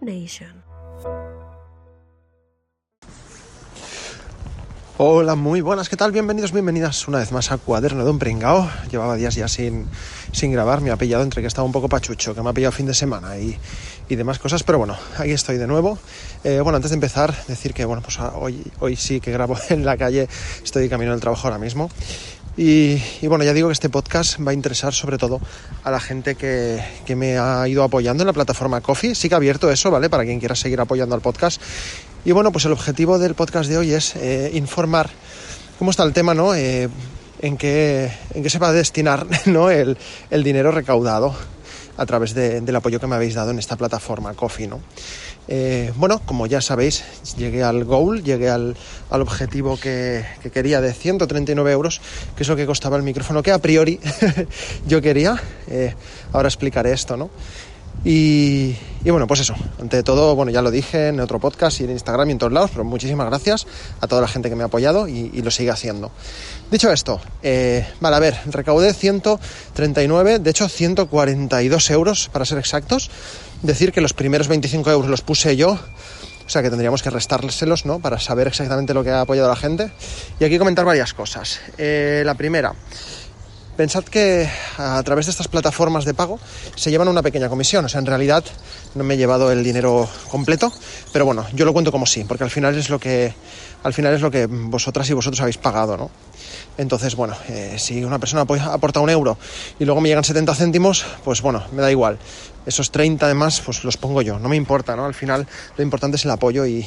Nation. Hola, muy buenas, ¿qué tal? Bienvenidos, bienvenidas una vez más a Cuaderno de un Pringao. Llevaba días ya sin, sin grabar, me ha pillado entre que estaba un poco pachucho, que me ha pillado fin de semana y, y demás cosas, pero bueno, aquí estoy de nuevo. Eh, bueno, antes de empezar, decir que bueno, pues hoy, hoy sí que grabo en la calle, estoy camino del trabajo ahora mismo. Y, y, bueno, ya digo que este podcast va a interesar sobre todo a la gente que, que, me ha ido apoyando en la plataforma Coffee. Sí que abierto eso, ¿vale? Para quien quiera seguir apoyando al podcast. Y bueno, pues el objetivo del podcast de hoy es eh, informar cómo está el tema, ¿no? Eh, en, qué, en qué se va a destinar ¿no? el, el dinero recaudado a través de, del apoyo que me habéis dado en esta plataforma Coffee, ¿no? Eh, bueno, como ya sabéis, llegué al goal, llegué al, objetivo que, que, quería de 139 euros, que es lo que costaba el micrófono que a priori yo quería. Eh, ahora explicaré esto, ¿no? Y, y, bueno, pues eso, ante todo, bueno, ya lo dije en otro podcast y en Instagram y en todos lados, pero muchísimas gracias a toda la gente que me ha apoyado y, y lo sigue haciendo. Dicho esto, eh, vale, a ver, recaudé 139, de hecho 142 euros para ser exactos. Decir que los primeros 25 euros los puse yo, o sea que tendríamos que restárselos, ¿no? Para saber exactamente lo que ha apoyado la gente. Y aquí comentar varias cosas. Eh, la primera, pensad que a través de estas plataformas de pago se llevan una pequeña comisión. O sea, en realidad no me he llevado el dinero completo, pero bueno, yo lo cuento como sí, porque al final es lo que, al final es lo que vosotras y vosotros habéis pagado, ¿no? Entonces, bueno, eh, si una persona aporta un euro y luego me llegan 70 céntimos, pues bueno, me da igual. Esos 30 además, pues los pongo yo, no me importa, ¿no? Al final lo importante es el apoyo y,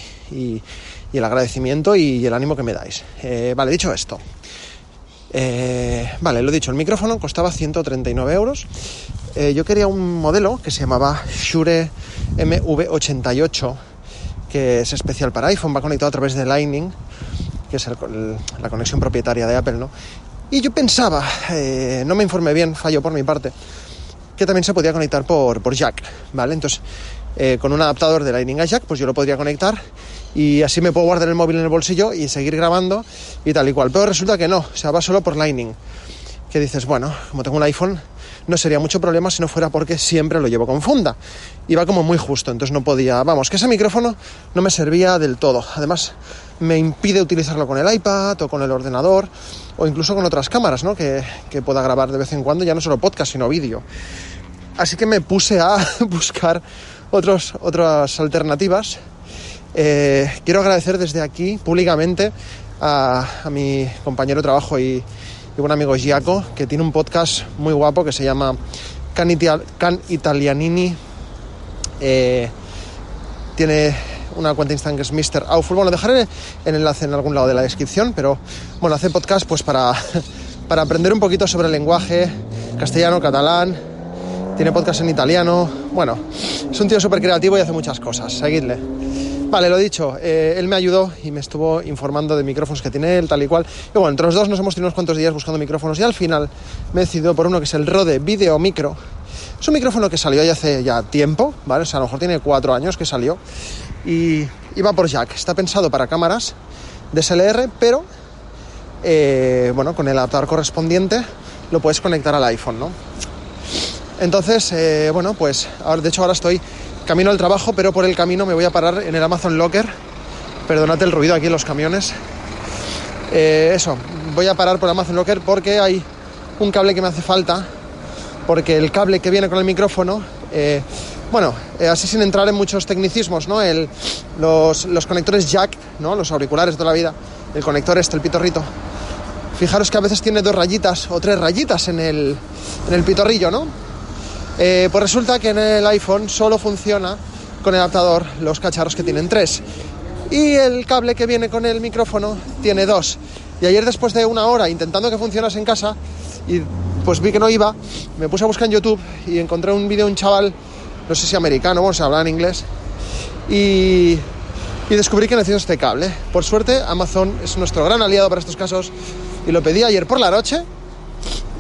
el agradecimiento y el ánimo que me dais. Eh, vale, dicho esto, eh, vale, lo dicho, el micrófono costaba 139 euros. Eh, yo quería un modelo que se llamaba Shure MV88, que es especial para iPhone, va conectado a través de Lightning, que es la conexión propietaria de Apple, ¿no? Y yo pensaba, eh, no me informé bien, fallo por mi parte, que también se podía conectar por, por jack, ¿vale? Entonces, con un adaptador de Lightning a jack, pues yo lo podría conectar y así me puedo guardar el móvil en el bolsillo y seguir grabando y tal y cual. Pero resulta que no, o sea, va solo por Lightning. Que dices, bueno, como tengo un iPhone, no sería mucho problema si no fuera porque siempre lo llevo con funda. Y va como muy justo, entonces no podía, vamos, que ese micrófono no me servía del todo. Además, me impide utilizarlo con el iPad o con el ordenador o incluso con otras cámaras, ¿no? Que, que pueda grabar de vez en cuando, ya no solo podcast, sino vídeo. Así que me puse a buscar otras alternativas. Eh, quiero agradecer desde aquí públicamente a, mi compañero de trabajo y, buen amigo Giaco, que tiene un podcast muy guapo que se llama Can Italianini. Eh, tiene una cuenta Instagram que es Mr. Auful. Bueno, dejaré el enlace en algún lado de la descripción, pero bueno, hace podcast pues para, para aprender un poquito sobre el lenguaje castellano, catalán. Tiene podcast en italiano. Bueno, es un tío súper creativo y hace muchas cosas. Seguidle. Vale, lo dicho, eh, él me ayudó y me estuvo informando de micrófonos que tiene él, tal y cual. Y bueno, entre los dos nos hemos tenido unos cuantos días buscando micrófonos y al final me he decidido por uno que es el Rode Video Micro. Es un micrófono que salió ya hace ya tiempo, ¿vale? O sea, a lo mejor tiene cuatro años que salió. Y, y va por jack. Está pensado para cámaras DSLR, pero eh, bueno, con el adaptador correspondiente lo puedes conectar al iPhone, ¿no? Entonces, eh, bueno, pues ahora, de hecho ahora estoy camino al trabajo, pero por el camino me voy a parar en el Amazon Locker. Perdonad el ruido aquí en los camiones. Eh, eso, voy a parar por Amazon Locker porque hay un cable que me hace falta. Porque el cable que viene con el micrófono, eh, bueno, eh, así sin entrar en muchos tecnicismos, ¿no? Los, los, conectores jack, ¿no? Los auriculares de toda la vida, el conector este, el pitorrito. Fijaros que a veces tiene dos rayitas o tres rayitas en el, en el pitorrillo, ¿no? Eh, pues resulta que en el iPhone solo funciona con el adaptador los cacharros que tienen tres. Y el cable que viene con el micrófono tiene dos. Y ayer después de una hora intentando que funcionase en casa y pues vi que no iba, me puse a buscar en YouTube y encontré un vídeo de un chaval, no sé si americano, bueno, se habla en inglés, y, y descubrí que necesito este cable. Por suerte, Amazon es nuestro gran aliado para estos casos y lo pedí ayer por la noche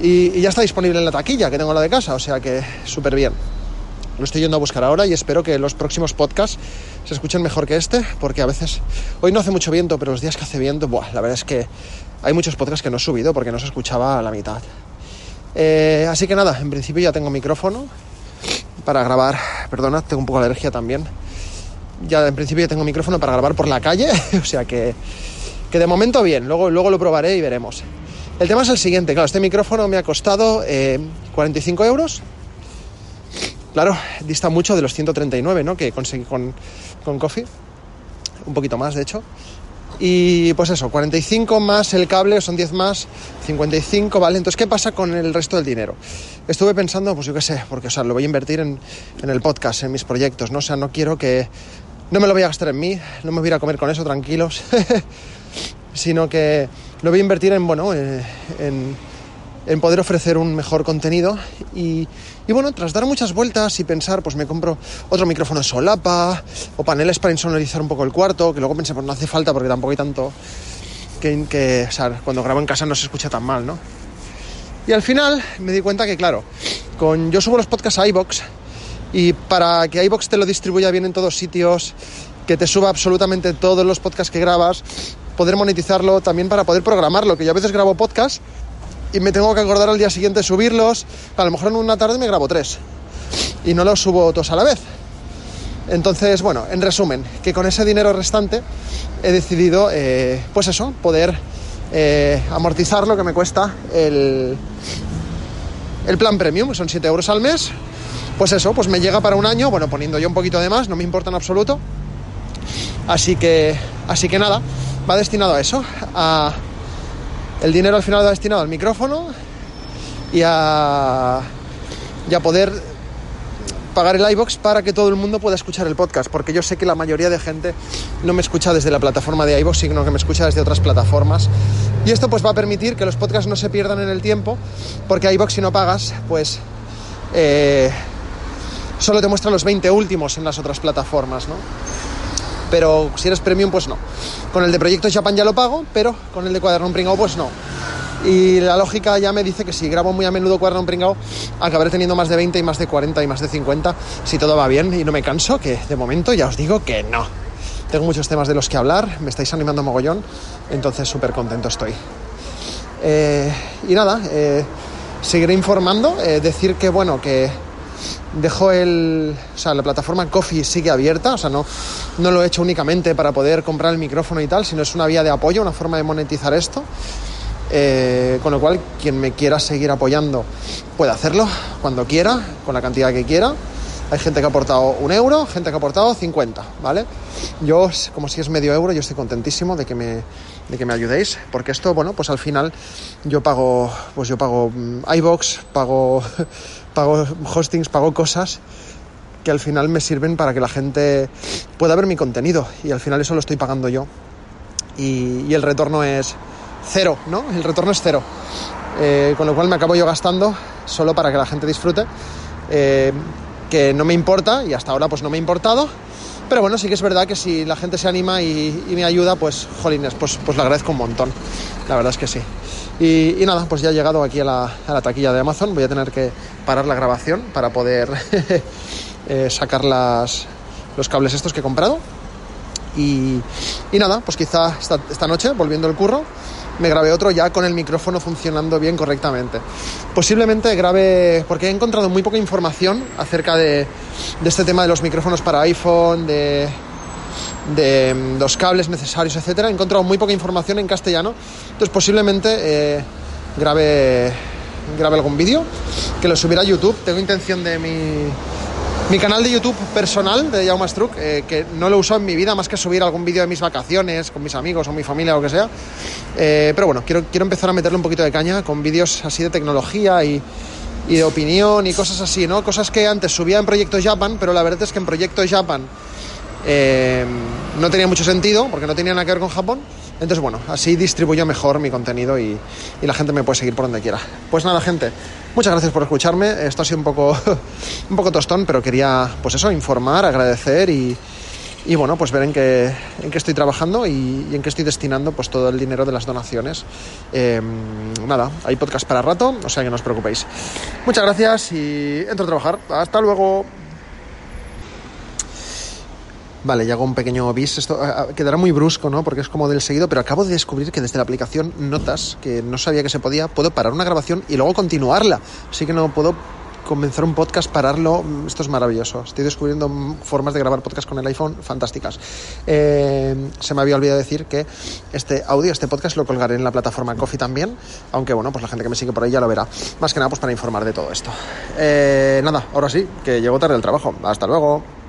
y, ya está disponible en la taquilla que tengo la de casa, o sea que súper bien. Lo estoy yendo a buscar ahora y espero que los próximos podcasts se escuchen mejor que este, porque a veces, hoy no hace mucho viento, pero los días que hace viento, buah, la verdad es que hay muchos podcasts que no he subido porque no se escuchaba a la mitad. Eh, así que nada, en principio ya tengo micrófono para grabar, perdona, tengo un poco de alergia también, ya en principio ya tengo micrófono para grabar por la calle, o sea que, que de momento bien, luego, luego lo probaré y veremos. El tema es el siguiente, claro, este micrófono me ha costado 45 euros. Claro, dista mucho de los 139, ¿no? Que conseguí con, con Coffee. Un poquito más, de hecho. Y pues eso, 45 más el cable, son 10 más, 55, ¿vale? Entonces, ¿qué pasa con el resto del dinero? Estuve pensando, pues yo qué sé, porque, o sea, lo voy a invertir en, en el podcast, en mis proyectos, ¿no? O sea, no quiero que... No me lo voy a gastar en mí, no me voy a a comer con eso, tranquilos, sino que lo voy a invertir en, bueno, eh, en, en poder ofrecer un mejor contenido y, y, bueno, tras dar muchas vueltas y pensar, pues me compro otro micrófono solapa o paneles para insonorizar un poco el cuarto, que luego pensé, pues no hace falta porque tampoco hay tanto que, cuando grabo en casa no se escucha tan mal, ¿no? Y al final me di cuenta que, claro, con yo subo los podcasts a iBox y para que iBox te lo distribuya bien en todos sitios, que te suba absolutamente todos los podcasts que grabas, poder monetizarlo también para poder programarlo, que yo a veces grabo podcasts y me tengo que acordar al día siguiente subirlos. A lo mejor en una tarde me grabo tres y no los subo todos a la vez. Entonces, bueno, en resumen, que con ese dinero restante he decidido, eh, pues eso, poder eh, amortizar lo que me cuesta el, el plan premium, son 7 euros al mes. Pues eso, pues me llega para un año, bueno, poniendo yo un poquito de más, no me importa en absoluto. Así que, así que nada, va destinado a eso, a el dinero al final va destinado al micrófono y a, poder pagar el iBox para que todo el mundo pueda escuchar el podcast, porque yo sé que la mayoría de gente no me escucha desde la plataforma de iBox, sino que me escucha desde otras plataformas. Y esto pues va a permitir que los podcasts no se pierdan en el tiempo, porque iBox si no pagas, pues eh, solo te muestra los 20 últimos en las otras plataformas, ¿no? Pero si eres premium, pues no. Con el de Proyecto Japan ya lo pago, pero con el de Cuaderno Pringao, pues no. Y la lógica ya me dice que si grabo muy a menudo Cuaderno Pringao, acabaré teniendo más de 20 y más de 40 y más de 50 si todo va bien y no me canso, que de momento ya os digo que no. Tengo muchos temas de los que hablar, me estáis animando mogollón, entonces súper contento estoy. Eh, y nada, eh, seguiré informando, eh, decir que bueno, que dejo el. O sea, la plataforma Coffee sigue abierta, o sea, no, no lo he hecho únicamente para poder comprar el micrófono y tal, sino es una vía de apoyo, una forma de monetizar esto. Eh, con lo cual, quien me quiera seguir apoyando puede hacerlo cuando quiera, con la cantidad que quiera. Hay gente que ha aportado un euro, gente que ha aportado 50, ¿vale? Yo, como si es medio euro, yo estoy contentísimo de que me, de que me ayudéis, porque esto, bueno, pues al final yo pago, pues yo pago iBox, pago, pago hostings, pago cosas que al final me sirven para que la gente pueda ver mi contenido y al final eso lo estoy pagando yo y, y el retorno es cero, ¿no? El retorno es cero, eh, con lo cual me acabo yo gastando solo para que la gente disfrute. Eh, que no me importa y hasta ahora pues no me ha importado. Pero bueno, sí que es verdad que si la gente se anima y, me ayuda, pues jolines, pues, pues lo agradezco un montón. La verdad es que sí. Y, y nada, pues ya he llegado aquí a la, taquilla de Amazon. Voy a tener que parar la grabación para poder eh, sacar las, los cables estos que he comprado. Y, y nada, pues quizá esta, esta noche, volviendo el curro, me grabé otro ya con el micrófono funcionando bien correctamente. Posiblemente grabe, porque he encontrado muy poca información acerca de, este tema de los micrófonos para iPhone, de, de los cables necesarios, etcétera. He encontrado muy poca información en castellano, entonces posiblemente eh, grabe, grabe algún vídeo que lo subirá a YouTube. Tengo intención de mi mi canal de YouTube personal de Jaume Struck, eh, que no lo uso en mi vida más que subir algún vídeo de mis vacaciones con mis amigos o mi familia o lo que sea. Eh, pero bueno, quiero, empezar a meterle un poquito de caña con vídeos así de tecnología y, y, de opinión y cosas así, ¿no? Cosas que antes subía en Proyecto Japan, pero la verdad es que en Proyecto Japan eh, no tenía mucho sentido porque no tenía nada que ver con Japón. Entonces, bueno, así distribuyo mejor mi contenido y, la gente me puede seguir por donde quiera. Pues nada, gente, muchas gracias por escucharme. Esto ha sido un poco, un poco tostón, pero quería, pues eso, informar, agradecer y, bueno, pues ver en qué, en qué estoy trabajando y, en qué estoy destinando pues todo el dinero de las donaciones. Eh, nada, hay podcast para rato, o sea que no os preocupéis. Muchas gracias y entro a trabajar. Hasta luego. Vale, ya hago un pequeño bis. Esto quedará muy brusco, ¿no? Porque es como del seguido, pero acabo de descubrir que desde la aplicación Notas, que no sabía que se podía, puedo parar una grabación y luego continuarla. Así que no puedo comenzar un podcast, pararlo, mm, esto es maravilloso. Estoy descubriendo formas de grabar podcast con el iPhone fantásticas. Eh, se me había olvidado decir que este audio, este podcast lo colgaré en la plataforma Coffee también, aunque bueno, pues la gente que me sigue por ahí ya lo verá. Más que nada pues para informar de todo esto. Eh, nada, ahora sí, que llego tarde al trabajo. Hasta luego.